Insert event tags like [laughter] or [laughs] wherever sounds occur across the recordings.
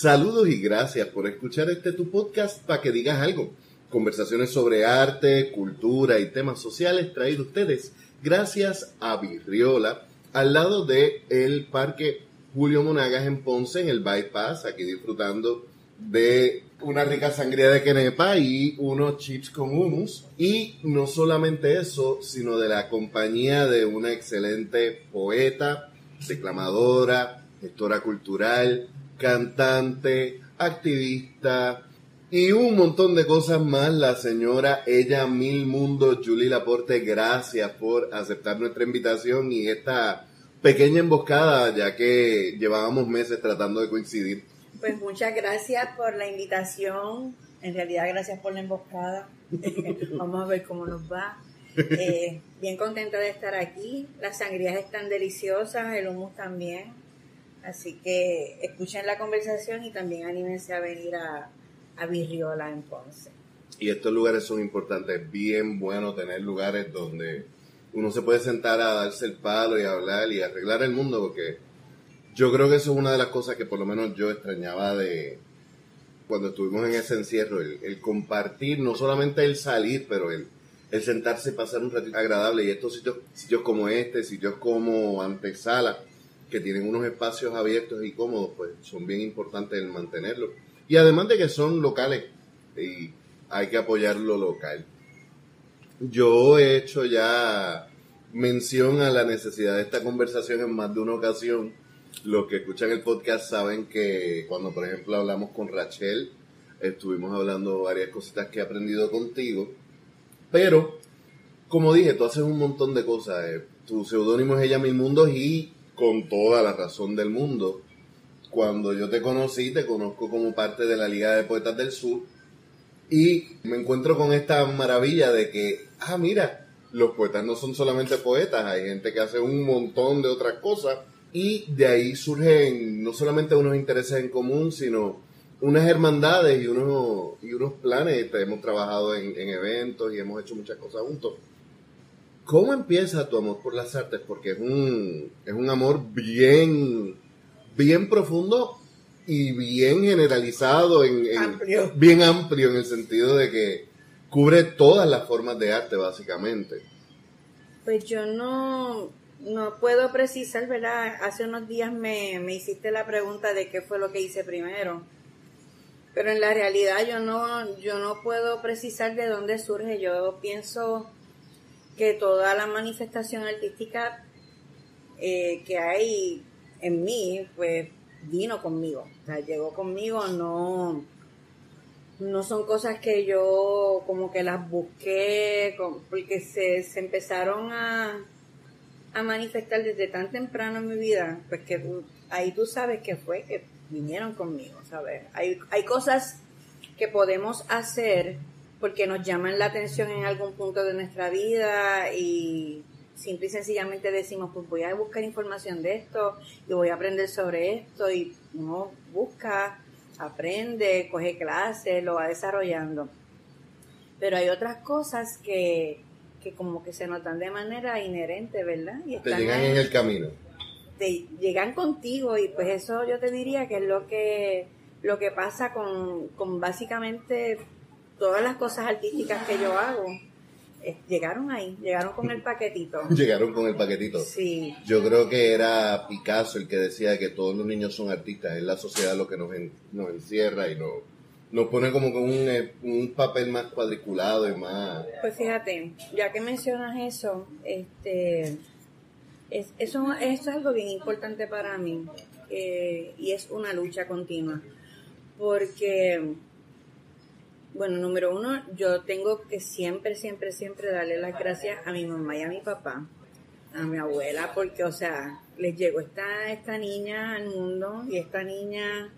Saludos y gracias por escuchar este tu podcast para que digas algo. Conversaciones sobre arte, cultura y temas sociales traídos ustedes gracias a Virriola, al lado de el Parque Julio Monagas en Ponce, en el Bypass, aquí disfrutando de una rica sangría de quenepa y unos chips con hummus. Y no solamente eso, sino de la compañía de una excelente poeta, declamadora, gestora cultural, cantante, activista y un montón de cosas más. La señora Ella Mil Mundo, Julie Laporte, gracias por aceptar nuestra invitación y esta pequeña emboscada, ya que llevábamos meses tratando de coincidir. Pues muchas gracias por la invitación. En realidad, gracias por la emboscada. [laughs] Vamos a ver cómo nos va. Eh, bien contenta de estar aquí. Las sangrías están deliciosas, el hummus también. Así que escuchen la conversación y también anímense a venir a, a Virriola en Ponce. Y estos lugares son importantes, bien bueno tener lugares donde uno se puede sentar a darse el palo y hablar y arreglar el mundo, porque yo creo que eso es una de las cosas que por lo menos yo extrañaba de cuando estuvimos en ese encierro, el, compartir, no solamente el salir, pero el, el sentarse y pasar un ratito agradable. Y estos sitios, sitios como este, sitios como antesala, que tienen unos espacios abiertos y cómodos, pues son bien importantes el mantenerlo. Y además de que son locales y hay que apoyar lo local. Yo he hecho ya mención a la necesidad de esta conversación en más de una ocasión. Los que escuchan el podcast saben que cuando, por ejemplo, hablamos con Rachel, estuvimos hablando varias cositas que he aprendido contigo. Pero, como dije, tú haces un montón de cosas. Eh. Tu seudónimo es Ella Mil Mundos y con toda la razón del mundo. Cuando yo te conocí, te conozco como parte de la Liga de Poetas del Sur y me encuentro con esta maravilla de que, ah, mira, los poetas no son solamente poetas, hay gente que hace un montón de otras cosas y de ahí surgen no solamente unos intereses en común, sino unas hermandades y unos, y unos planes. Hemos trabajado en, en eventos y hemos hecho muchas cosas juntos. ¿Cómo empieza tu amor por las artes? Porque es un, es un amor bien, bien profundo y bien generalizado, en, bien amplio en el sentido de que cubre todas las formas de arte básicamente. Pues yo no, no puedo precisar, ¿verdad? Hace unos días me, me hiciste la pregunta de qué fue lo que hice primero. Pero en la realidad yo no, yo no puedo precisar de dónde surge. Yo pienso que toda la manifestación artística eh, que hay en mí, pues vino conmigo, llegó conmigo, no, no son cosas que yo como que las busqué, porque se, se empezaron a, a manifestar desde tan temprano en mi vida, pues que ahí tú sabes que fue que vinieron conmigo, ¿sabes? Hay, hay cosas que podemos hacer porque nos llaman la atención en algún punto de nuestra vida y simple y sencillamente decimos, pues voy a buscar información de esto y voy a aprender sobre esto y uno busca, aprende, coge clases, lo va desarrollando. Pero hay otras cosas que, que como que se notan de manera inherente, ¿verdad? Y te llegan en el camino. Te llegan contigo y pues eso yo te diría que es lo que, lo que pasa con, con básicamente todas las cosas artísticas que yo hago eh, llegaron ahí, llegaron con el paquetito. [laughs] llegaron con el paquetito. Sí. Yo creo que era Picasso el que decía que todos los niños son artistas, es la sociedad lo que nos, nos encierra y nos, nos pone como con un, eh, un, papel más cuadriculado y más... Pues fíjate, ya que mencionas eso, este, es, eso, es algo bien importante para mí eh, y es una lucha continua, porque bueno, número uno, yo tengo que siempre, siempre, siempre darle las gracias a mi mamá y a mi papá, a mi abuela, porque, o sea, les llegó esta, esta niña al mundo y esta niña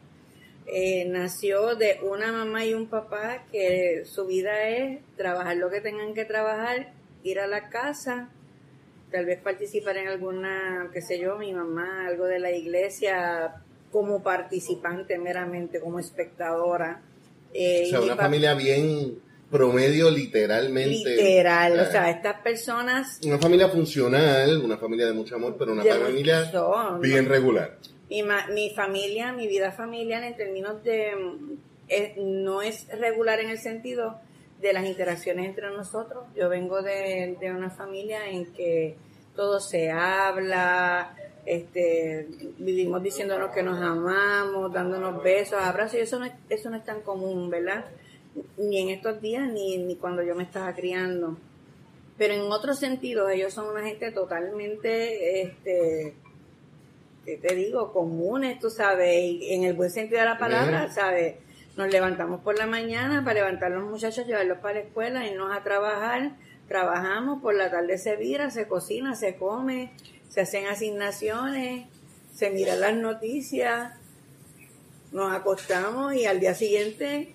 eh, nació de una mamá y un papá que su vida es trabajar lo que tengan que trabajar, ir a la casa, tal vez participar en alguna, qué sé yo, mi mamá, algo de la iglesia como participante meramente, como espectadora eh, o sea, una familia bien promedio literalmente. Literal, o sea, estas personas... Una familia funcional, una familia de mucho amor, pero una familia bien regular. Mi, mi familia, mi vida familiar en términos de... no es regular en el sentido de las interacciones entre nosotros. Yo vengo de, de una familia en que todo se habla, este, vivimos diciéndonos que nos amamos, dándonos besos, abrazos, y eso no es, eso no es tan común, ¿verdad? Ni en estos días, ni, ni cuando yo me estaba criando. Pero en otros sentidos, ellos son una gente totalmente, este, ¿qué te digo? Comunes, tú sabes, en el buen sentido de la palabra, ¿sabes? Nos levantamos por la mañana para levantar a los muchachos, llevarlos para la escuela, irnos a trabajar, trabajamos, por la tarde se vira, se cocina, se come, se hacen asignaciones, se miran las noticias, nos acostamos y al día siguiente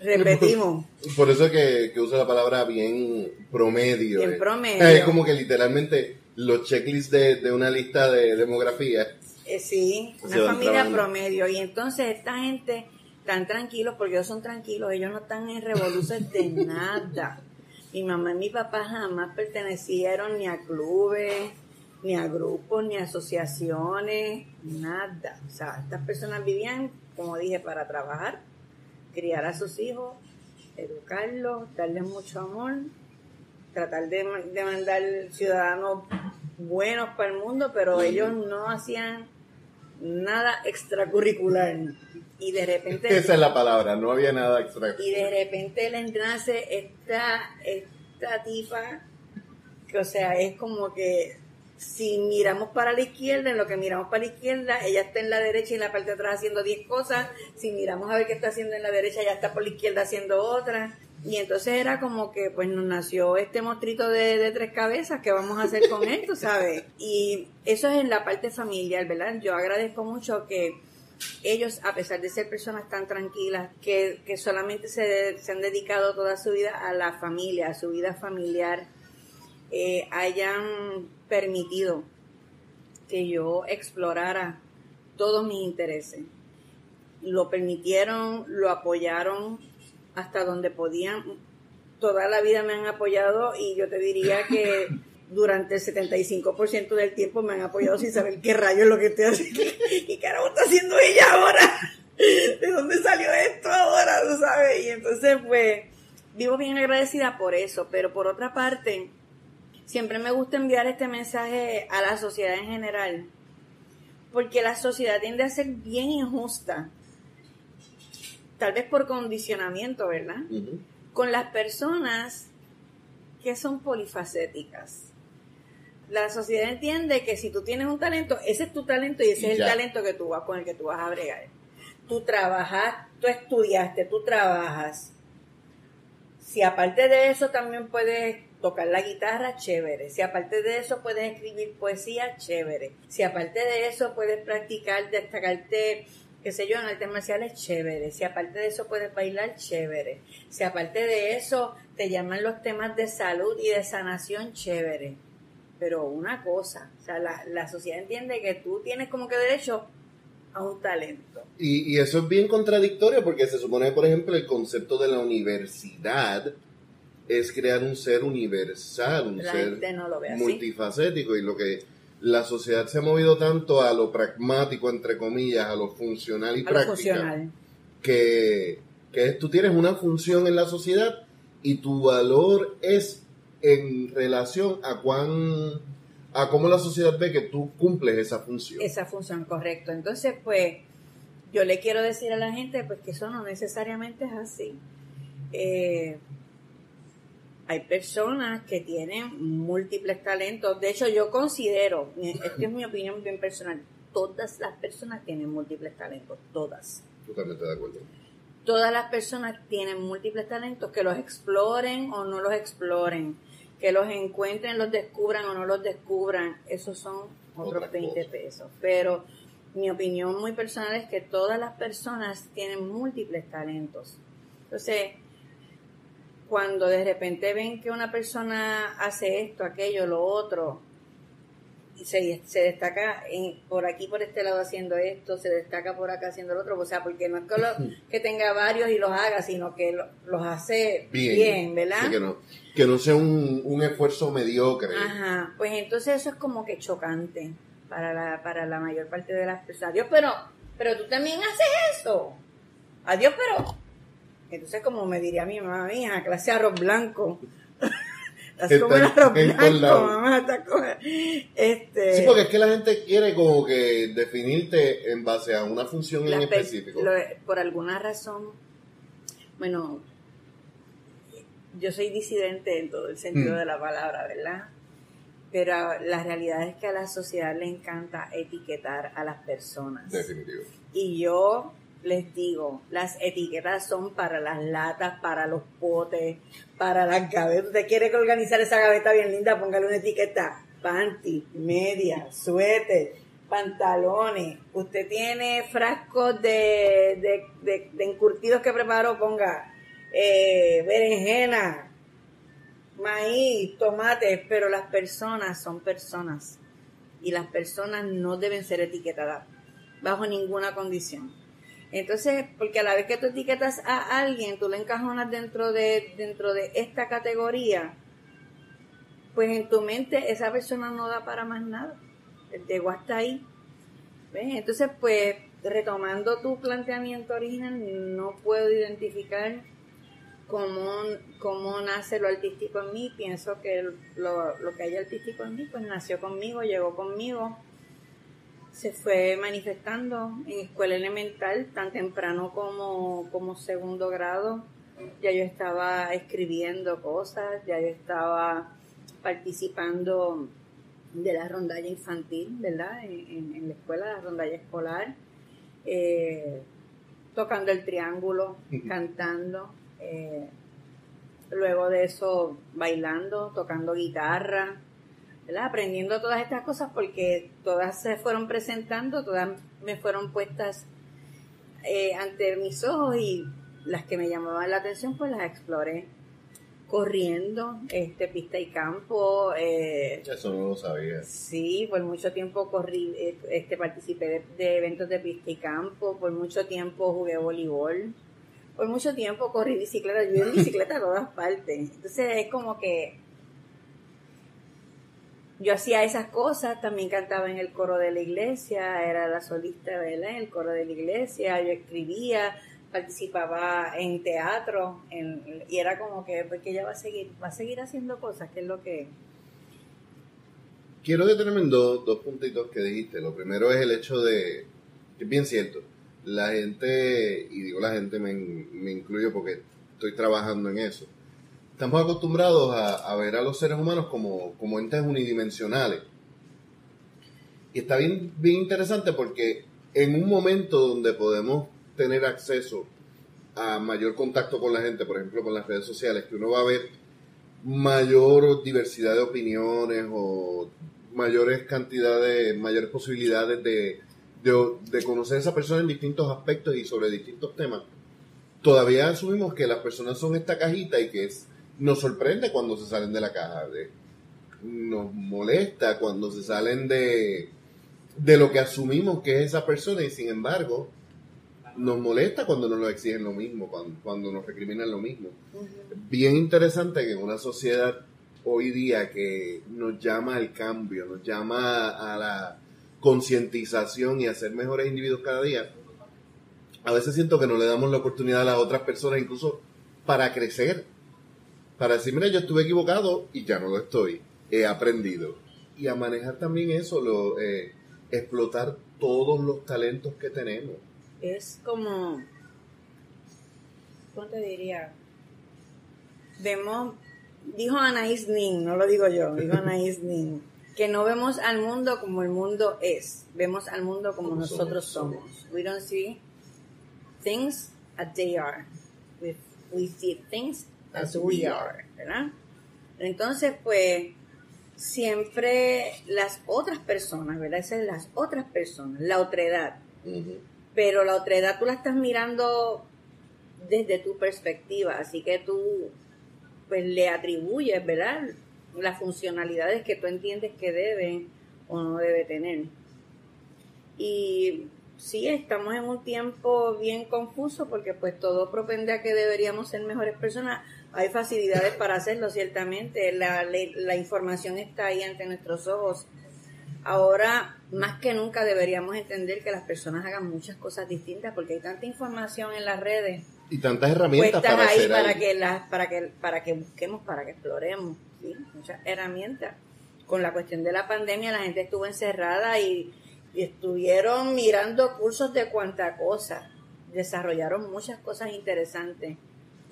repetimos. [laughs] Por eso que, que uso la palabra bien promedio. Bien eh. promedio. Es como que literalmente los checklists de, una lista de demografía. Eh, sí, una familia promedio. Y entonces esta gente tan tranquilos, porque ellos son tranquilos, ellos no están en revoluciones de [laughs] nada. Mi mamá y mi papá jamás pertenecieron ni a clubes, ni a grupos, ni a asociaciones, nada. O sea, estas personas vivían, como dije, para trabajar, criar a sus hijos, educarlos, darles mucho amor, tratar de, de mandar ciudadanos buenos para el mundo, pero ellos no hacían nada extracurricular. Y de repente... Esa es la palabra, no había nada extracurricular. Y de repente le nace esta, esta tipa, que o sea, es como que si miramos para la izquierda, en lo que miramos para la izquierda, ella está en la derecha y en la parte de atrás haciendo 10 cosas. Si miramos a ver qué está haciendo en la derecha, ella está por la izquierda haciendo otra. Y entonces era como que pues nos nació este monstruito de, tres cabezas, ¿qué vamos a hacer con esto, sabes? Y eso es en la parte familiar, ¿verdad? Yo agradezco mucho que ellos, a pesar de ser personas tan tranquilas, que, que solamente se, se han dedicado toda su vida a la familia, a su vida familiar, eh, hayan permitido que yo explorara todos mis intereses. Lo permitieron, lo apoyaron hasta donde podían. Toda la vida me han apoyado y yo te diría que [laughs] durante el 75% del tiempo me han apoyado sin saber qué rayo es lo que estoy haciendo. [laughs] ¿Qué carajo está haciendo ella ahora? ¿De dónde salió esto ahora? ¿Tú sabes? Y entonces, pues, vivo bien agradecida por eso, pero por otra parte, siempre me gusta enviar este mensaje a la sociedad en general, porque la sociedad tiende a ser bien injusta, tal vez por condicionamiento, ¿verdad? Con las personas que son polifacéticas. La sociedad entiende que si tú tienes un talento, ese es tu talento y ese es el talento que tú vas con el que tú vas a bregar. Tú trabajas, tú estudiaste, tú trabajas. Si aparte de eso también puedes tocar la guitarra, chévere. Si aparte de eso puedes escribir poesía, chévere. Si aparte de eso puedes practicar, destacarte, qué sé yo, en artes marciales, chévere. Si aparte de eso puedes bailar, chévere. Si aparte de eso te llaman los temas de salud y de sanación, chévere. Pero una cosa, o sea, la, la sociedad entiende que tú tienes como que derecho a un talento. Y, y eso es bien contradictorio porque se supone, por ejemplo, el concepto de la universidad es crear un ser universal, un ser multifacético y lo que la sociedad se ha movido tanto a lo pragmático, entre comillas, a lo funcional y práctico, que, que tú tienes una función en la sociedad y tu valor es en relación a cuán a cómo la sociedad ve que tú cumples esa función. Esa función, correcto. Entonces, pues, yo le quiero decir a la gente pues que eso no necesariamente es así. Eh, hay personas que tienen múltiples talentos. De hecho, yo considero, esta es mi opinión bien personal, todas las personas tienen múltiples talentos, todas. Totalmente de acuerdo. Todas las personas tienen múltiples talentos, que los exploren o no los exploren, que los encuentren, los descubran o no los descubran, esos son otros 20 pesos. Pero mi opinión muy personal es que todas las personas tienen múltiples talentos. Entonces, cuando de repente ven que una persona hace esto, aquello, lo otro, y se, se destaca en, por aquí, por este lado haciendo esto, se destaca por acá haciendo lo otro, o sea, porque no es que, [laughs] tenga varios y los haga, sino que los hace bien, ¿verdad? que, no, que no sea un, un esfuerzo mediocre. Ajá, pues entonces eso es como que chocante, para la, para la mayor parte de las personas. Adiós, pero, pero tú también haces eso. Adiós, pero. Entonces, como me diría mi mamá mía, clase arroz blanco. [laughs] Así como el arroz blanco, mamá, está como, este, Sí, porque es que la gente quiere como que definirte en base a una función en específico. lo- por alguna razón, bueno, yo soy disidente en todo el sentido Mm. de la palabra, ¿verdad? Pero la realidad es que a la sociedad le encanta etiquetar a las personas. Definitivo. Y yo les digo, las etiquetas son para las latas, para los potes, para las gavetas. Usted quiere que organizar esa gaveta bien linda, póngale una etiqueta. Panty, media, suéter, pantalones. Usted tiene frascos de, de, de- encurtidos que preparó, ponga eh, berenjena, maíz, tomates, pero las personas son personas. Y las personas no deben ser etiquetadas bajo ninguna condición. Entonces, porque a la vez que tú etiquetas a alguien, tú le encajonas dentro de, dentro de esta categoría, pues en tu mente esa persona no da para más nada. Llegó hasta ahí. ¿Ves? Entonces, pues, retomando tu planteamiento original, no puedo identificar cómo, cómo nace lo artístico en mí. Pienso que lo, lo que hay artístico en mí, pues nació conmigo, llegó conmigo se fue manifestando en escuela elemental, tan temprano como, como segundo grado. Ya yo estaba escribiendo cosas, ya yo estaba participando de la rondalla infantil, ¿verdad? En, en- en la escuela, la rondalla escolar, eh, tocando el triángulo, cantando. eh, luego de eso, bailando, tocando guitarra, ¿verdad? aprendiendo todas estas cosas porque todas se fueron presentando, todas me fueron puestas eh, ante mis ojos y las que me llamaban la atención pues las exploré corriendo, este pista y campo, eh, Eso no lo sabía. Sí, por mucho tiempo corrí, eh, este, participé de, de eventos de pista y campo, por mucho tiempo jugué voleibol, por mucho tiempo corrí bicicleta, yo en bicicleta a todas partes. Entonces es como que yo hacía esas cosas, también cantaba en el coro de la iglesia, era la solista ¿verdad? en el coro de la iglesia, yo escribía, participaba en teatro, en- y era como que, porque ella va a seguir, va a seguir haciendo cosas, que es lo que... Quiero detenerme en dos, dos puntitos que dijiste. Lo primero es el hecho de, que es bien cierto, la gente, y digo la gente, me, me incluyo porque estoy trabajando en eso, estamos acostumbrados a, ver a los seres humanos como, como entes unidimensionales. Y está bien, bien interesante porque en un momento donde podemos tener acceso a mayor contacto con la gente, por ejemplo con las redes sociales, que uno va a ver mayor diversidad de opiniones o mayores cantidades, mayores posibilidades de, de, de conocer a esa persona en distintos aspectos y sobre distintos temas. Todavía asumimos que las personas son esta cajita y que es, nos sorprende cuando se salen de la caja. de- nos molesta cuando se salen de, de lo que asumimos que es esa persona y sin embargo nos molesta cuando nos lo exigen lo mismo, cuando, cuando nos recriminan lo mismo bien interesante que en una sociedad hoy día que nos llama al cambio, nos llama a la concientización y a ser mejores individuos cada día, a veces siento que no le damos la oportunidad a las otras personas incluso para crecer, para decir, mira, yo estuve equivocado y ya no lo estoy, he aprendido. Y a manejar también eso, lo, eh, explotar todos los talentos que tenemos. es como, ¿cómo te diría? Vemos, dijo Anaís Nin, no lo digo yo, dijo Anaís Nin, que no vemos al mundo como el mundo es, vemos al mundo como Como nosotros somos, somos. We don't see things as they are. We, we see things as, we are, ¿verdad? Entonces, pues, siempre las otras personas, ¿verdad? Esas son las otras personas, la otredad Ujú. pero la otredad tú la estás mirando desde tu perspectiva, así que tú pues le atribuyes, ¿verdad? Las funcionalidades que tú entiendes que debe o no debe tener. Y sí, estamos en un tiempo bien confuso porque pues todo propende a que deberíamos ser mejores personas. Hay facilidades para hacerlo, ciertamente. La, la, información está ahí ante nuestros ojos Ahora, más que nunca, deberíamos entender que las personas hagan muchas cosas distintas porque hay tanta información en las redes. Y tantas herramientas para ahí hacer para algo. que, las, para, que, para que busquemos, para que exploremos. ¿sí? Muchas herramientas. Con la cuestión de la pandemia, la gente estuvo encerrada y, y estuvieron mirando cursos de cuanta cosa. Desarrollaron muchas cosas interesantes.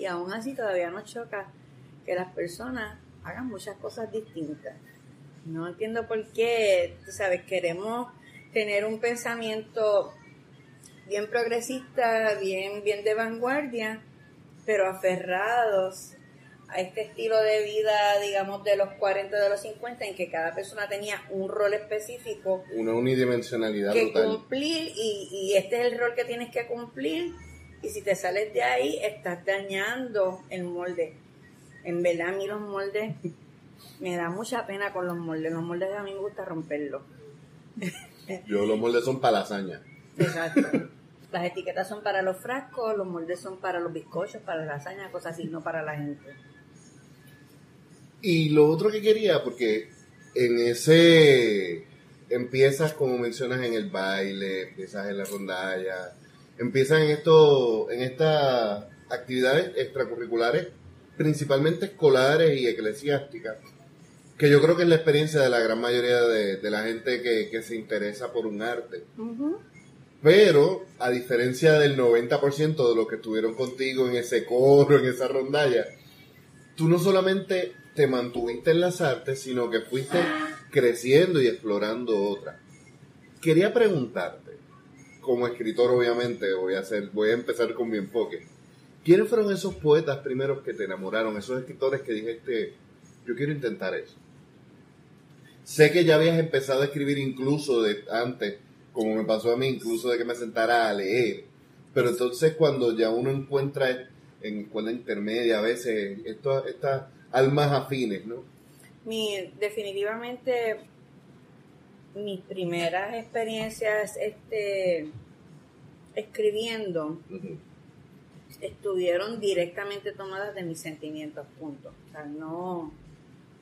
Y aún así todavía nos choca que las personas hagan muchas cosas distintas. No entiendo por qué, tú sabes, queremos tener un pensamiento bien progresista, bien, bien de vanguardia, pero aferrados a este estilo de vida, digamos, de los 40, de los 50, en que cada persona tenía un rol específico Una unidimensionalidad que total. cumplir y, y este es el rol que tienes que cumplir y si te sales de ahí estás dañando el molde. En verdad a mí los moldes me da mucha pena con los moldes. Los moldes a mí me gusta romperlos. Yo los moldes son para lasaña. Exacto. Las etiquetas son para los frascos, los moldes son para los bizcochos, para las lasañas, cosas así, no para la gente. Y lo otro que quería, porque en ese empiezas como mencionas en el baile, empiezas en la rondalla, empiezas en esto, en estas actividades extracurriculares, principalmente escolares y eclesiásticas, que yo creo que es la experiencia de la gran mayoría de, de la gente que, que se interesa por un arte. Pero, a diferencia del 90% de los que estuvieron contigo en ese coro, en esa rondalla, tú no solamente te mantuviste en las artes, sino que fuiste creciendo y explorando otras. Quería preguntarte, como escritor obviamente, voy a, hacer, voy a empezar con mi enfoque. ¿Quiénes fueron esos poetas primeros que te enamoraron? Esos escritores que dijiste, yo quiero intentar eso. Sé que ya habías empezado a escribir incluso de antes, como me pasó a mí, incluso de que me sentara a leer. Pero entonces cuando ya uno encuentra en escuela intermedia a veces estas almas afines, ¿no? Mi, definitivamente mis primeras experiencias este escribiendo estuvieron directamente tomadas de mis sentimientos, punto. O sea, no...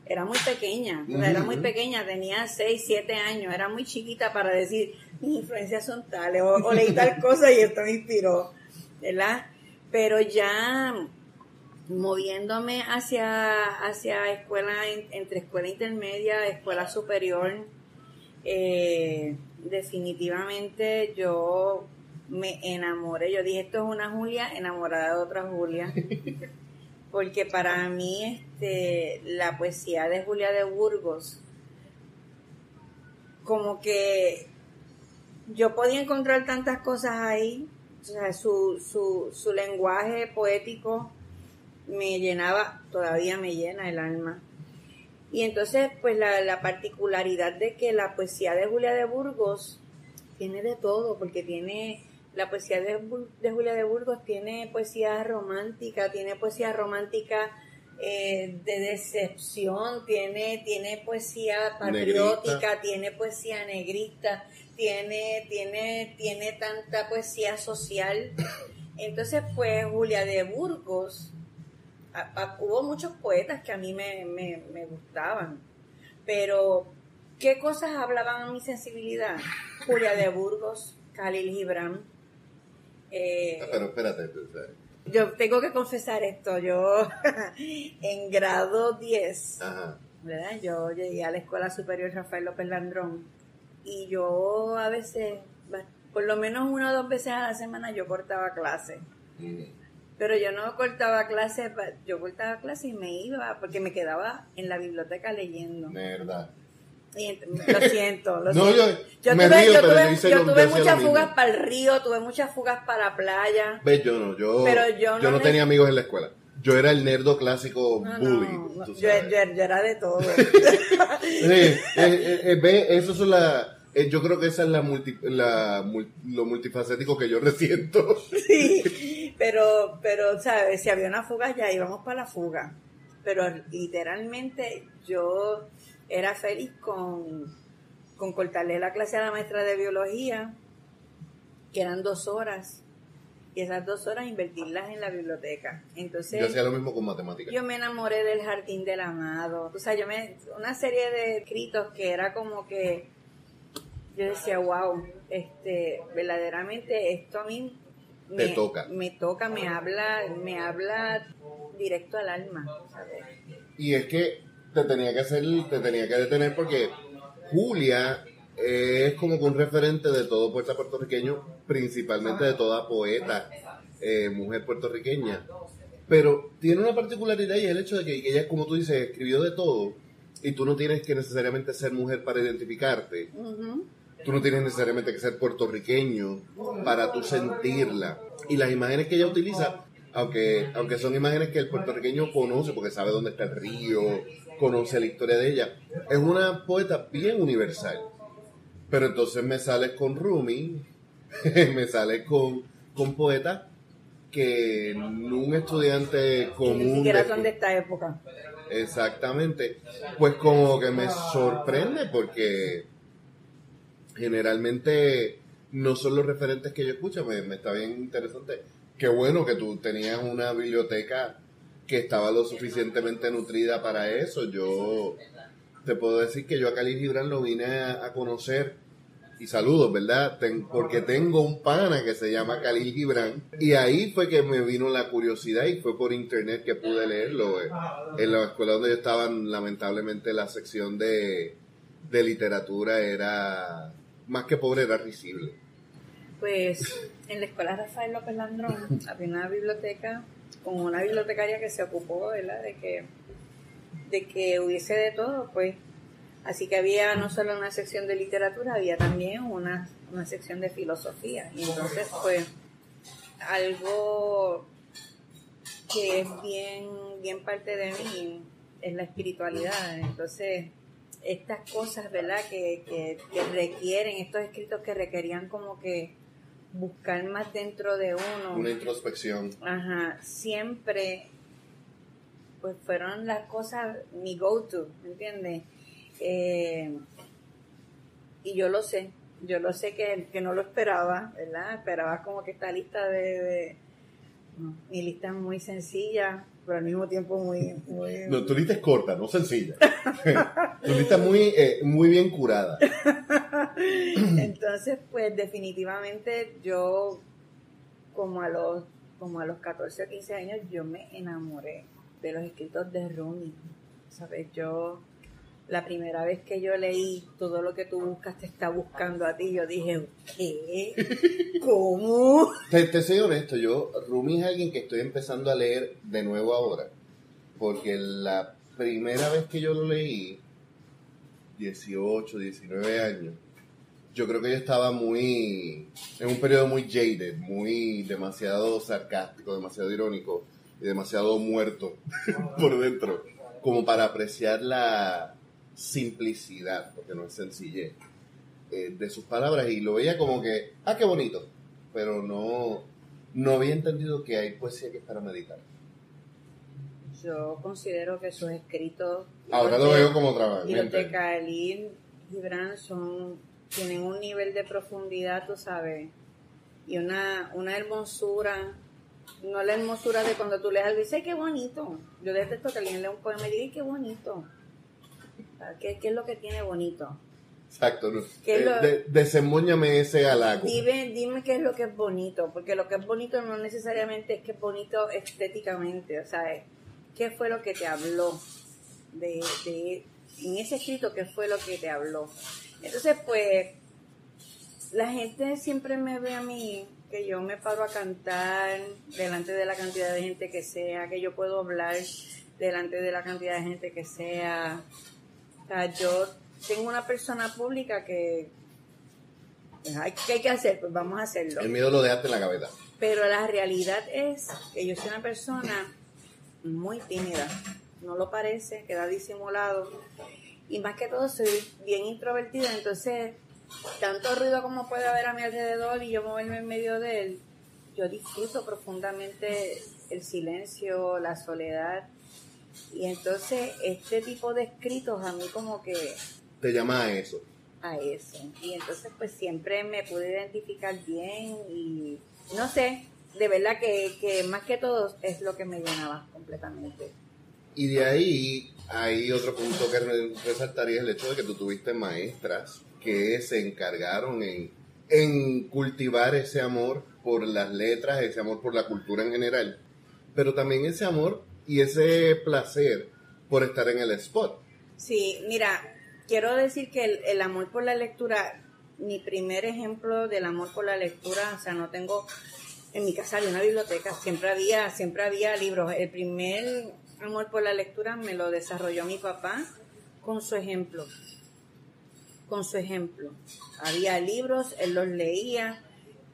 Era muy pequeña, o sea, era muy pequeña, tenía 6, 7 años, era muy chiquita para decir, mis influencias son tales, o, o leí tal cosa y esto me inspiró, ¿verdad? Pero ya moviéndome hacia, hacia escuela, en- entre escuela intermedia, escuela superior, eh, definitivamente yo me enamoré. Yo dije, esto es una Julia enamorada de otra Julia. [laughs] Porque para mí este, la poesía de Julia de Burgos, como que yo podía encontrar tantas cosas ahí, o sea, su, su, su lenguaje poético me llenaba, todavía me llena el alma. Y entonces, pues la, la particularidad de que la poesía de Julia de Burgos tiene de todo, porque tiene, la poesía de, Julia de Burgos tiene poesía romántica, tiene poesía romántica eh, de decepción, tiene, tiene poesía patriótica, tiene poesía negrista, tiene, tiene, tiene tanta poesía social. Entonces, pues Julia de Burgos, a- a- hubo muchos poetas que a mí me, me, me gustaban, pero ¿qué cosas hablaban a mi sensibilidad? Julia de Burgos, Khalil Gibran. eh, Ah, Pero espérate, yo tengo que confesar esto, yo [laughs] en grado 10, ajá. ¿verdad? Yo llegué a la Escuela Superior Rafael López Landrón y yo a veces, por lo menos una o dos veces a la semana yo cortaba clase. Pero yo no cortaba clase, pa- yo cortaba clase y me iba porque me quedaba en la biblioteca leyendo. Verdad. Y ent- lo siento, lo [laughs] No, siento. yo- me río, yo tuve, yo tuve yo lo muchas fugas para el río, tuve muchas fugas para la playa. Ves, yo no, yo, Pero yo no me- tenía amigos en la escuela. Yo era el nerdo clásico No, bully. no, no, yo, era de todo. [laughs] Sí, eh, eh, eh, ve, eso son la, eh, yo creo que esa es la, multi, la mul- lo multifacético que yo [laughs] resiento. Sí, pero, pero, ¿sabes? Si había una fuga, ya íbamos para la fuga. Pero literalmente yo era feliz con, con cortarle la clase a la maestra de biología, que eran dos horas, y esas dos horas invertirlas en la biblioteca. Entonces, Yo hacía lo mismo con matemáticas. yo me enamoré del jardín del amado. O sea, yo me, una serie de escritos que era como que yo decía, wow, este, verdaderamente esto a mí me toca. Me toca, me habla, me habla directo al alma, Y es que te tenía que hacer, te tenía que detener porque Julia es como que un referente de todo puerta puertorriqueño, principalmente de toda poeta, eh, mujer puertorriqueña. Pero tiene una particularidad y el hecho de que, ella, como tú dices, escribió de todo y tú no tienes que necesariamente ser mujer para identificarte. Tú no tienes necesariamente que ser puertorriqueño para tú sentirla. Y las imágenes que ella utiliza, aunque, aunque son imágenes que el puertorriqueño conoce porque sabe dónde está el río, conoce la historia de ella, es una poeta bien universal. Pero entonces me sales con Rumi, [laughs] me sales con, con poetas que un estudiante común... Ni siquiera son de esta época. Exactamente. Pues como que me sorprende porque generalmente no son los referentes que yo escucho, me, está bien interesante. Qué bueno que tú tenías una biblioteca que estaba lo suficientemente nutrida para eso. Yo te puedo decir que yo a Cali Gibran lo vine a, conocer y saludos, ¿verdad? porque tengo un pana que se llama Khalil Gibran y ahí fue que me vino la curiosidad y fue por internet que pude leerlo. Eh. En la escuela donde yo estaba, lamentablemente la sección de, de literatura era más que pobre, era risible. Pues en la escuela Rafael López Landrón había una biblioteca con una bibliotecaria que se ocupó de que de que hubiese de todo, pues así que había no solo una sección de literatura, había también una, una sección de filosofía. Y entonces, pues, algo que es bien, bien parte de mí es la espiritualidad. Entonces, estas cosas, ¿verdad? Que, que, requieren, estos escritos que requerían como que buscar más dentro de uno. Una introspección. Ajá, siempre, pues fueron las cosas, mi go-to, ¿me entiendes? Eh, y yo lo sé, yo lo sé que, que, no lo esperaba, ¿verdad? Esperaba como que esta lista de... mi lista es muy sencilla, pero al mismo tiempo muy... No, tu lista es corta, no sencilla. [laughs] tu lista es muy, eh, muy bien curada. Entonces, pues definitivamente yo, como a los como a los 14 o 15 años, yo me enamoré de los escritos de Rumi. ¿Sabes? Yo, la primera vez que yo leí todo lo que tú buscas te está buscando a ti, yo dije, ¿qué? ¿Cómo? Te, soy honesto, yo, Rumi es alguien que estoy empezando a leer de nuevo ahora. Porque la primera vez que yo lo leí, 18, 19 años, yo creo que yo estaba muy, en un periodo muy jaded, muy demasiado sarcástico, demasiado irónico y demasiado muerto [laughs] por dentro, como para apreciar la simplicidad, porque no es sencillez, eh, de sus palabras y lo veía como que, ah, qué bonito, pero no, no había entendido que hay poesía que es para meditar. Yo considero que sus escritos... Ahora lo veo como trabajo. Y los de Khalil Gibran son, tienen un nivel de profundidad, tú sabes, y una, una hermosura, no la hermosura de cuando tú lees algo y dices, qué bonito. Yo detesto que alguien lea un poema y diga, qué bonito. ¿Qué, ¿Qué, es lo que tiene bonito? Exacto. Eh, ese halago. Dime, dime qué es lo que es bonito, porque lo que es bonito no necesariamente es que es bonito estéticamente, o sea, ¿qué fue lo que te habló? De, de, en ese escrito, ¿qué fue lo que te habló? Entonces, pues, la gente siempre me ve a mí que yo me paro a cantar delante de la cantidad de gente que sea, que yo puedo hablar delante de la cantidad de gente que sea. Sea, yo tengo una persona pública que pues, ¿qué hay que hacer? Pues vamos a hacerlo. El miedo lo dejaste en la cabeza. Pero la realidad es que yo soy una persona muy tímida, no lo parece, queda disimulado. Y más que todo soy bien introvertida, entonces tanto ruido como puede haber a mi alrededor y yo moverme en medio de él, yo disfruto profundamente el silencio, la soledad. Y entonces este tipo de escritos a mí como que... Te llama a eso. A eso. Y entonces pues siempre me pude identificar bien y no sé, de verdad que, que más que todo es lo que me llenaba completamente. Y de ahí hay otro punto que resaltaría el hecho de que tú tuviste maestras que se encargaron en, en cultivar ese amor por las letras, ese amor por la cultura en general, pero también ese amor y ese placer por estar en el spot. Sí, mira, quiero decir que el, amor por la lectura, mi primer ejemplo del amor por la lectura, o sea, no tengo en mi casa había una biblioteca, siempre había, siempre había libros. El primer amor por la lectura me lo desarrolló mi papá con su ejemplo. Con su ejemplo. Había libros, él los leía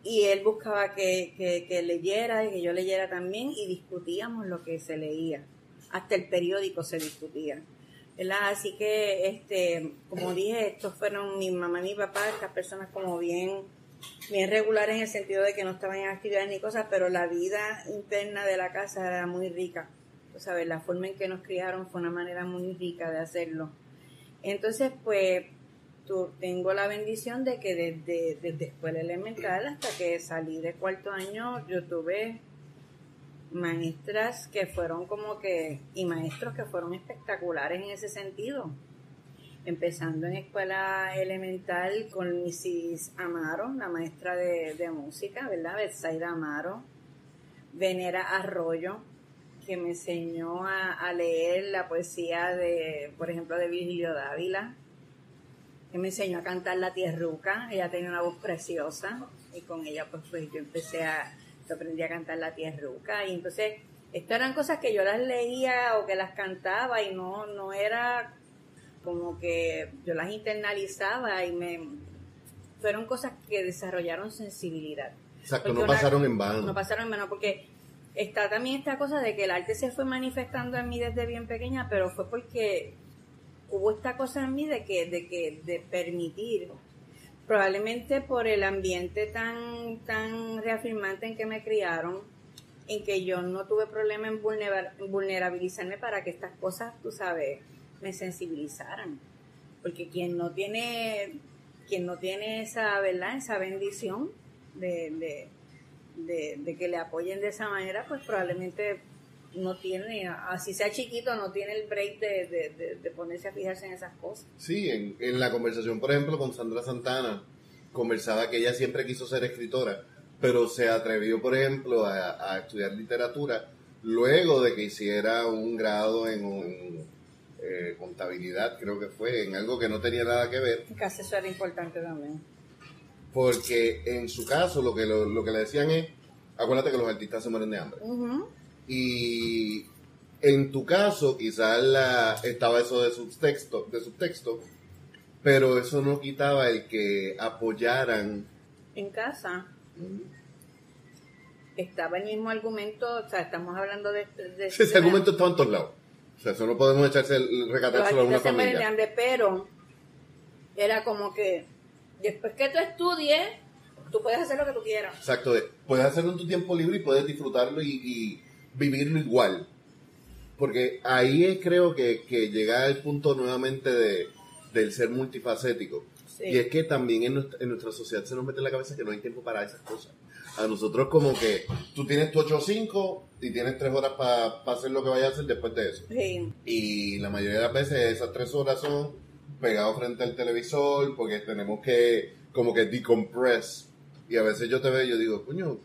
y él buscaba que, que, leyera y que yo leyera también y discutíamos lo que se leía. Hasta el periódico se discutía. Así que, este, como dije, estos fueron mi mamá y mi papá, estas personas como bien bien regular en el sentido de que no estaban en actividades ni cosas, pero la vida interna de la casa era muy rica. Tú sabes, la forma en que nos criaron fue una manera muy rica de hacerlo. Entonces, pues, tengo la bendición de que desde, desde escuela elemental hasta que salí de cuarto año, yo tuve maestras que fueron como que, y maestros que fueron espectaculares en ese sentido empezando en escuela elemental con Mrs. Amaro, la maestra de, música, ¿verdad? Betsaida Amaro, Venera Arroyo, que me enseñó a, leer la poesía de, por ejemplo, de Virgilio Dávila, que me enseñó a cantar la tierruca, ella tenía una voz preciosa, y con ella pues, pues yo empecé a, yo aprendí a cantar la tierruca, y entonces estas eran cosas que yo las leía o que las cantaba y no, no era como que yo las internalizaba y me fueron cosas que desarrollaron sensibilidad. Exacto, no pasaron en vano. No pasaron en vano porque está también esta cosa de que el arte se fue manifestando en mí desde bien pequeña, pero fue porque hubo esta cosa en mí de que de que de permitir probablemente por el ambiente tan tan reafirmante en que me criaron en que yo no tuve problema en vulnerabilizarme para que estas cosas, tú sabes, me sensibilizaran. Porque quien no tiene, quien no tiene esa, ¿verdad? Esa bendición de, de, que le apoyen de esa manera, pues probablemente no tiene, así sea chiquito, no tiene el break de, de, ponerse a fijarse en esas cosas. Sí, en, en, la conversación, por ejemplo, con Sandra Santana, conversaba que ella siempre quiso ser escritora, pero se atrevió, por ejemplo, a, a estudiar literatura luego de que hiciera un grado en un, eh, contabilidad, creo que fue, en algo que no tenía nada que ver. Casi eso era importante también. Porque en su caso lo que, lo, que le decían es, acuérdate que los artistas se mueren de hambre. Y en tu caso quizás la, estaba eso de subtexto, de subtexto, pero eso no quitaba el que apoyaran. En casa. Estaba el mismo argumento, o sea, estamos hablando de... ese argumento estaba en todos lados. O sea, eso no podemos echarse el recatárselo a una familia. Hambre, pero era como que después que tú estudies, tú puedes hacer lo que tú quieras. Exacto, puedes hacerlo en tu tiempo libre y puedes disfrutarlo y, vivirlo igual. Porque ahí creo que, que llega el punto nuevamente de, del ser multifacético. Y es que también en nuestra, en nuestra sociedad se nos mete en la cabeza que no hay tiempo para esas cosas a nosotros como que tú tienes tu 8 o 5 y tienes 3 horas para hacer lo que vayas a hacer después de eso. Y la mayoría de las veces esas 3 horas son pegados frente al televisor porque tenemos que como que decompress. Y a veces yo te veo y yo digo, coño,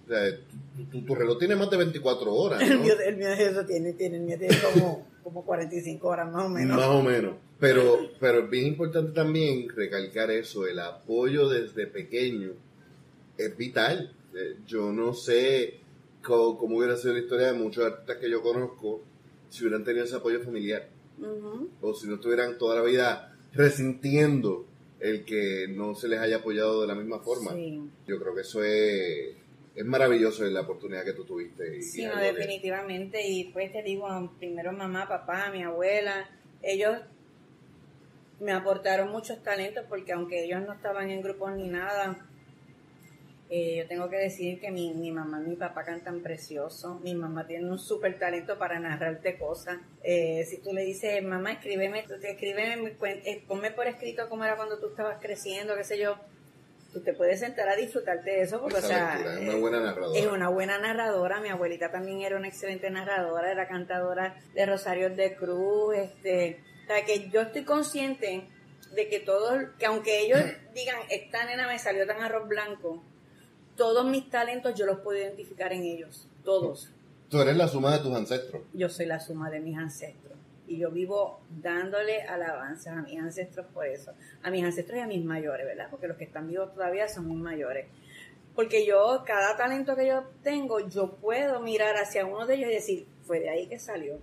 tu, reloj tiene más de 24 horas. [laughs] El, mío, el mío eso tiene, tiene, el mío tiene como, como 45 horas más o menos. Más o menos. Pero, pero es bien importante también recalcar eso, el apoyo desde pequeño es vital eh, yo no sé cómo, hubiera sido la historia de muchos artistas que yo conozco si hubieran tenido ese apoyo familiar. O si no estuvieran toda la vida resintiendo el que no se les haya apoyado de la misma forma. Yo creo que eso es, es maravilloso la oportunidad que tú tuviste. sí, definitivamente. Y pues te digo, primero mamá, papá, mi abuela, ellos me aportaron muchos talentos porque aunque ellos no estaban en grupos ni nada, eh, yo tengo que decir que mi, mi mamá y mi papá cantan precioso. Mi mamá tiene un súper talento para narrarte cosas. Eh, si tú le dices, mamá, escríbeme, escríbeme, eh, ponme por escrito cómo era cuando tú estabas creciendo, qué sé yo. Tú te puedes sentar a disfrutarte de eso porque, o sea, es una buena narradora. Es una buena narradora. Mi abuelita también era una excelente narradora, era cantadora de Rosario de Cruz. Este, o sea, que yo estoy consciente de que todos, que aunque ellos [clears throat] digan, esta nena me salió tan arroz blanco, todos mis talentos yo los puedo identificar en ellos, todos. Tú eres la suma de tus ancestros. Yo soy la suma de mis ancestros. Y yo vivo dándole alabanzas a mis ancestros por eso. A mis ancestros y a mis mayores, ¿verdad? Porque los que están vivos todavía son muy mayores. Porque yo, cada talento que yo tengo, yo puedo mirar hacia uno de ellos y decir, fue de ahí que salió.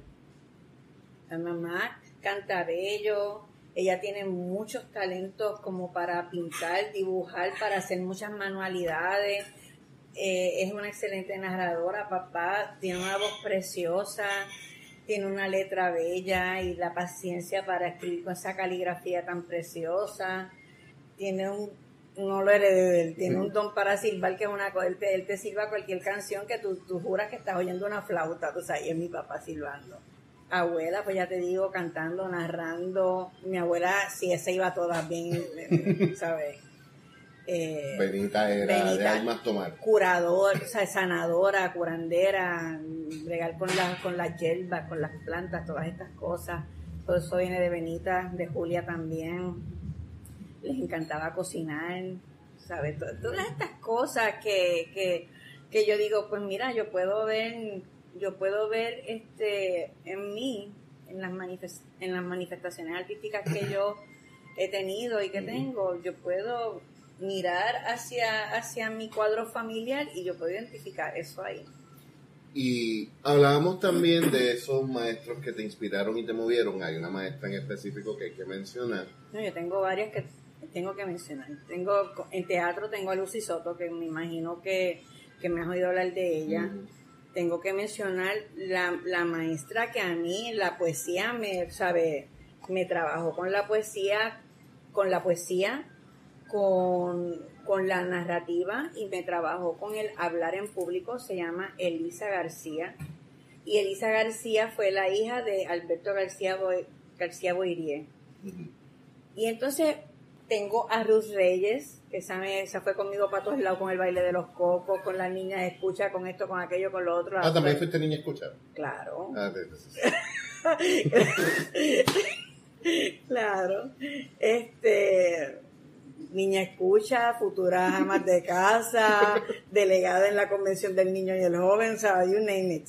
La mamá canta bello, ella tiene muchos talentos como para pintar, dibujar, para hacer muchas manualidades. Eh, es una excelente narradora, papá, tiene una voz preciosa, tiene una letra bella y la paciencia para escribir con esa caligrafía tan preciosa. Tiene un, no lo heredé de él, tiene un don para silbar que es una cosa, él te, él te silba cualquier canción que tú, tú juras que estás oyendo una flauta, tú sabes, y es mi papá silbando abuela, pues ya te digo, cantando, narrando. Mi abuela, sí, esa iba toda bien, [laughs] ¿sabes? Eh, Benita era de almas tomar. Curador, o sea, sanadora, curandera, regal con, la, con las hierbas, con las plantas, todas estas cosas. Todo eso viene de Benita, de Julia también. Les encantaba cocinar, ¿sabes? Todas estas cosas que, que, que yo digo, pues mira, yo puedo ver yo puedo ver este en mí, en las, en las manifestaciones artísticas que yo he tenido y que tengo, yo puedo mirar hacia, hacia mi cuadro familiar y yo puedo identificar eso ahí. Y hablábamos también de esos maestros que te inspiraron y te movieron. Hay una maestra en específico que hay que mencionar. No, yo tengo varias que tengo que mencionar. Tengo en teatro tengo a Lucy Soto, que me imagino que, me has oído hablar de ella tengo que mencionar la, la maestra que a mí la poesía me, sabe, me trabajó con la poesía, con la poesía, con, con la narrativa y me trabajó con el hablar en público, se llama Elisa García. Y Elisa García fue la hija de Alberto García, García Boirie. Y entonces tengo a Ruth Reyes, esa, me, esa fue conmigo para todos lados con el baile de los cocos, con las niñas de escucha, con esto, con aquello, con lo otro. Ah, también fuiste niña escucha. Claro. Ah, [laughs] claro. Este niña escucha, futura amas de casa, [laughs] delegada en la convención del niño y el joven, ¿sabes? You name it.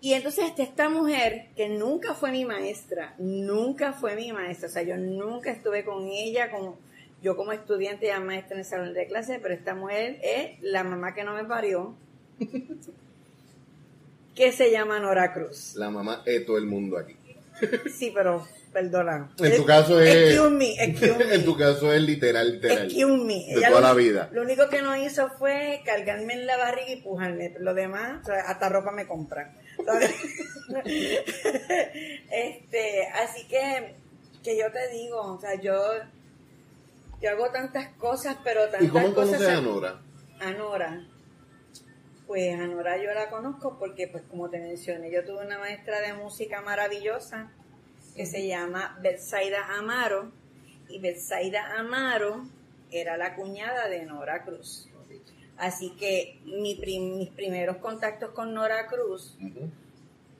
Y entonces esta mujer, que nunca fue mi maestra, nunca fue mi maestra, o sea, yo nunca estuve con ella, con, yo como estudiante y maestra en el salón de clase, pero esta mujer es la mamá que no me parió, [laughs] que se llama Nora Cruz. La mamá es todo el mundo aquí. Sí, pero perdona. En tu caso es. Excuse me, [laughs] En tu caso es literal, literal. Excuse me. De toda la vida. Lo único que no hizo fue cargarme en la barriga y pujarme. Lo demás, hasta ropa me compran. [laughs] este, así que, que yo te digo, o sea, yo, yo hago tantas cosas, pero tantas ¿Y cómo conoces a Nora? A Nora. Pues a Nora yo la conozco porque, pues como te mencioné, yo tuve una maestra de música maravillosa que se llama Betsaida Amaro. Y Betsaida Amaro era la cuñada de Nora Cruz. Así que mi mis primeros contactos con Nora Cruz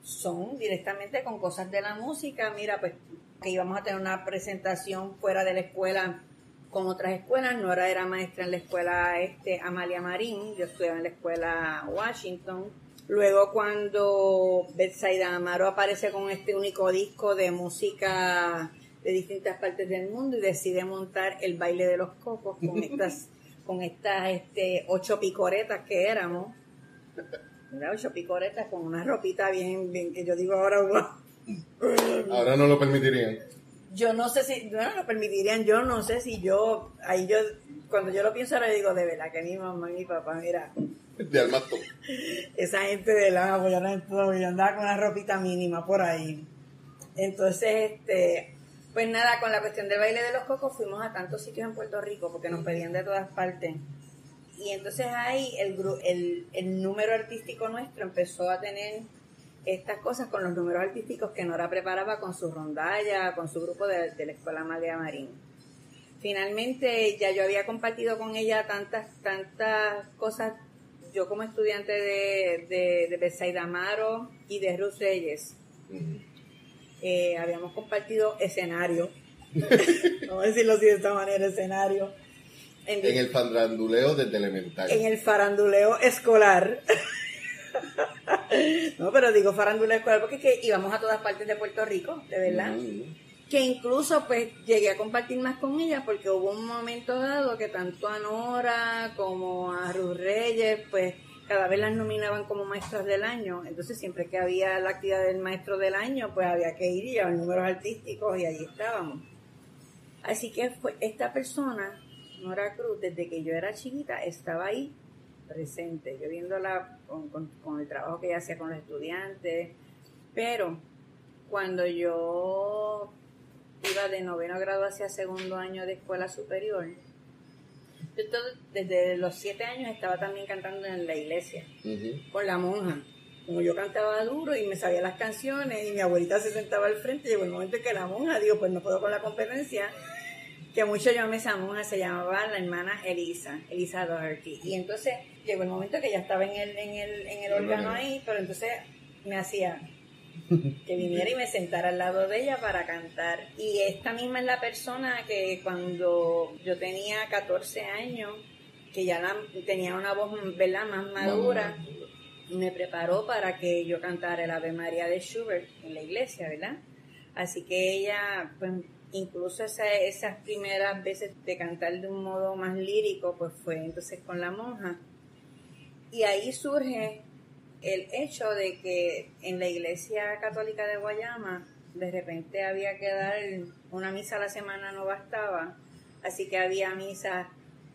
son directamente con cosas de la música. Mira, pues que íbamos a tener una presentación fuera de la escuela con otras escuelas. Nora era maestra en la escuela este, Amalia Marín, yo estudiaba en la escuela Washington. Luego cuando Betsaida Amaro aparece con este único disco de música de distintas partes del mundo y decide montar el baile de los cocos con [laughs] estas con estas este, ocho picoretas que éramos. ocho picoretas con una ropita bien, bien que yo digo ahora, Ahora no lo permitirían. Yo no sé si, no lo permitirían, yo no sé si yo, ahí yo, cuando yo lo pienso ahora digo, de verdad que mi mamá y mi papá, mira. De almato. [laughs] Esa gente de la pues yo andaba con una ropita mínima por ahí. Entonces, este, pues nada, con la cuestión del baile de los cocos fuimos a tantos sitios en Puerto Rico porque nos pedían de todas partes. Y entonces ahí el, el, el número artístico nuestro empezó a tener estas cosas con los números artísticos que Nora preparaba con su rondalla, con su grupo de, la Escuela Amalia Marín. Finalmente ya yo había compartido con ella tantas, tantas cosas, yo como estudiante de, de, de Amaro y de Ruth Reyes, eh, habíamos compartido escenario [laughs] [laughs] vamos a decirlo así de esta manera, escenario. En, el faranduleo desde elemental. En el faranduleo escolar. [laughs] no, pero digo faranduleo escolar porque que íbamos a todas partes de Puerto Rico, de verdad. Que incluso pues llegué a compartir más con ella porque hubo un momento dado que tanto a Nora como a Ruth Reyes, pues cada vez las nominaban como maestras del año, entonces siempre que había la actividad del maestro del año, pues había que ir y llevar números artísticos y allí estábamos. Así que fue esta persona, Nora Cruz, desde que yo era chiquita, estaba ahí presente, yo viéndola con, con el trabajo que ella hacía con los estudiantes, pero cuando yo iba de noveno grado hacia segundo año de escuela superior, desde los siete años estaba también cantando en la iglesia con la monja. Como yo cantaba duro y me sabía las canciones y mi abuelita se sentaba al frente, llegó el momento en que la monja dijo, pues no puedo con la competencia, que mucho yo esa monja, se llamaba la hermana Elisa, Elisa Doherty. Y entonces llegó el momento que ya estaba en el, en el, en el órgano ahí, pero entonces me hacía [laughs] que viniera y me sentara al lado de ella para cantar. Y esta misma es la persona que cuando yo tenía 14 años, que ya tenía una voz ¿verdad? más madura, me preparó para que yo cantara el Ave María de Schubert en la iglesia, ¿verdad? Así que ella, pues incluso esas primeras veces de cantar de un modo más lírico, pues fue entonces con la monja. Y ahí surge el hecho de que en la iglesia católica de Guayama de repente había que dar una misa a la semana no bastaba, así que había misas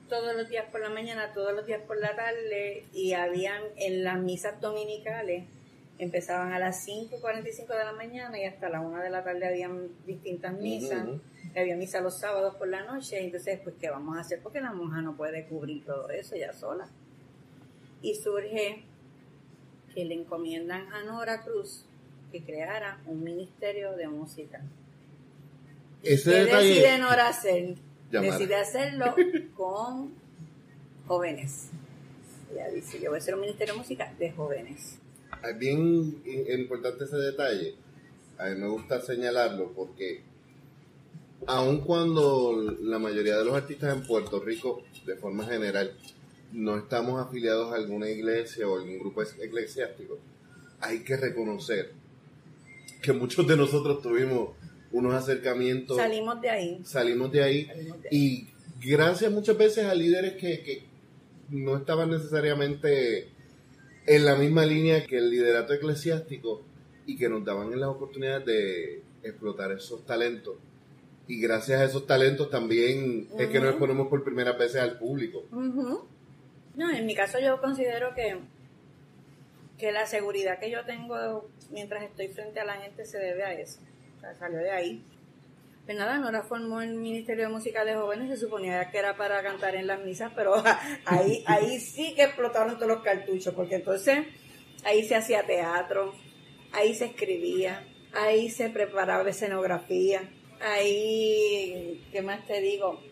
todos los días por la mañana, todos los días por la tarde y habían en las misas dominicales empezaban a las 5.45 de la mañana y hasta la 1 de la tarde habían distintas misas. Había misa los sábados por la noche, entonces pues ¿qué vamos a hacer? Porque la monja no puede cubrir todo eso ya sola. Y surge que le encomiendan a Nora Cruz que creara un ministerio de música. Ese ¿Qué decide Nora hacer? Decide hacerlo con jóvenes. Ella dice, yo voy a hacer un ministerio de música de jóvenes. Es bien importante ese detalle. A mí me gusta señalarlo porque aun cuando la mayoría de los artistas en Puerto Rico, de forma general, no estamos afiliados a alguna iglesia o algún grupo eclesiástico, hay que reconocer que muchos de nosotros tuvimos unos acercamientos. Salimos de ahí. Salimos de ahí. Y gracias muchas veces a líderes que, que no estaban necesariamente en la misma línea que el liderato eclesiástico y que nos daban las oportunidades de explotar esos talentos. Y gracias a esos talentos también es que nos exponemos por primera vez al público. No, en mi caso yo considero que, que la seguridad que yo tengo mientras estoy frente a la gente se debe a eso. O sea, salió de ahí. Pues nada, Nora formó el Ministerio de Música de Jóvenes, se suponía que era para cantar en las misas, pero [laughs] ahí, ahí sí que explotaron todos los cartuchos, porque entonces ahí se hacía teatro, ahí se escribía, ahí se preparaba escenografía, ahí, ¿qué más te digo?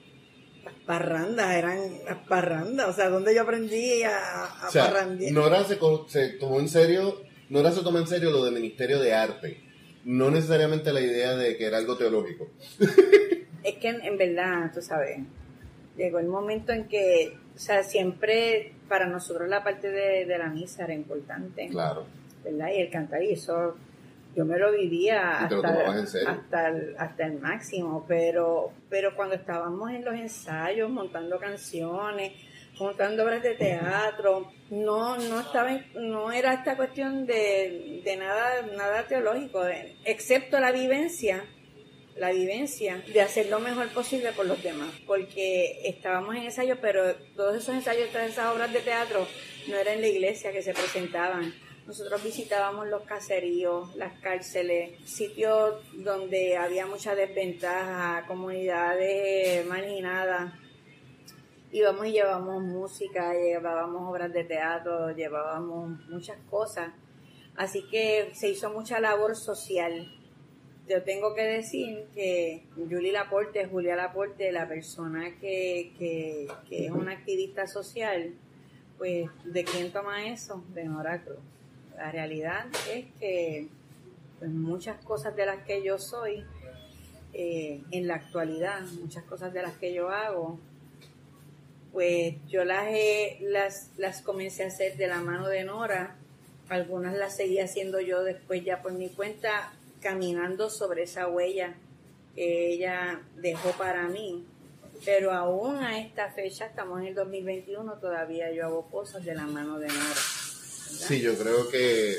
Las parrandas, eran las parrandas, o sea, donde yo aprendí a, a o Nora se, tomó en serio, Nora se tomó en serio lo del Ministerio de Arte, no necesariamente la idea de que era algo teológico. [laughs] es que en, verdad, tú sabes, llegó el momento en que, o sea, siempre para nosotros la parte de, de la misa era importante. Claro. ¿Verdad? Y el cantar, y eso yo me lo vivía hasta, el, hasta el máximo, pero, pero cuando estábamos en los ensayos, montando canciones, montando obras de teatro, no, no estaba, no era esta cuestión de, de nada, nada teológico, excepto la vivencia, la vivencia de hacer lo mejor posible por los demás, porque estábamos en ensayos, pero todos esos ensayos, todas esas obras de teatro, no era en la iglesia que se presentaban, nosotros visitábamos los caseríos, las cárceles, sitios donde había mucha desventaja, comunidades marginadas. Íbamos y llevábamos música, llevábamos obras de teatro, llevábamos muchas cosas. Así que se hizo mucha labor social. Yo tengo que decir que Julie Laporte, Julia Laporte, la persona que, que, que es una activista social, pues ¿de quién toma eso? De Nora Cruz. La realidad es que pues, muchas cosas de las que yo soy eh, en la actualidad, muchas cosas de las que yo hago, pues yo las, las, las comencé a hacer de la mano de Nora, algunas las seguí haciendo yo después ya por mi cuenta, caminando sobre esa huella que ella dejó para mí. Pero aún a esta fecha, estamos en el 2021, todavía yo hago cosas de la mano de Nora. Sí, yo creo que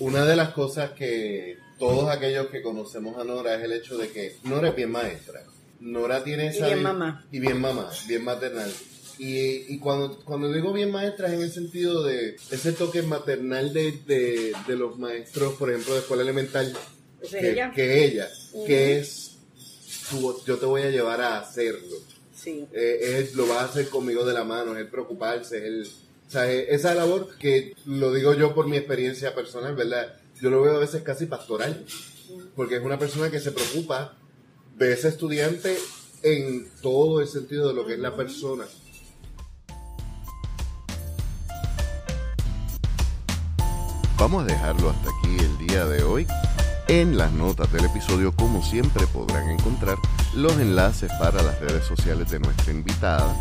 una de las cosas que todos aquellos que conocemos a Nora es el hecho de que Nora es bien maestra. Nora tiene esa... Y bien mamá. Y bien mamá, bien maternal. Y, y, cuando, cuando digo bien maestra es en el sentido de ese toque maternal de, de, de los maestros, por ejemplo, de escuela elemental, Pues que, ella. que ella, que es, tú- yo te voy a llevar a hacerlo. Sí. Eh, es, lo va a hacer conmigo de la mano, es el preocuparse, es el, o sea, es- esa labor que lo digo yo por mi experiencia personal, ¿verdad? Yo lo veo a veces casi pastoral, porque es una persona que se preocupa de ese estudiante en todo el sentido de lo que es la persona. Vamos a dejarlo hasta aquí el día de hoy. En las notas del episodio, como siempre, podrán encontrar los enlaces para las redes sociales de nuestra invitada,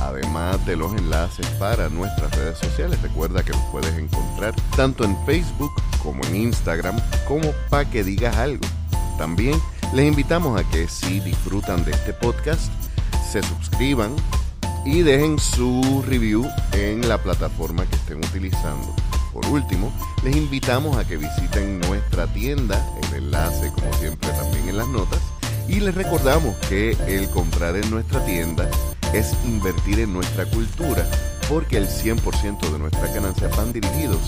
además de los enlaces para nuestras redes sociales. Recuerda que los puedes encontrar tanto en Facebook como en Instagram, como para que digas algo. También les invitamos a que si disfrutan de este podcast, se suscriban y dejen su review en la plataforma que estén utilizando. Por último, les invitamos a que visiten nuestra tienda, el enlace como siempre también en las notas, y les recordamos que el comprar en nuestra tienda es invertir en nuestra cultura, porque el 100% de nuestras ganancias van dirigidos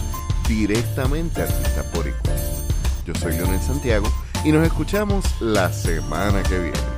directamente a artistas boricuas. Yo soy Leonel Santiago y nos escuchamos la semana que viene.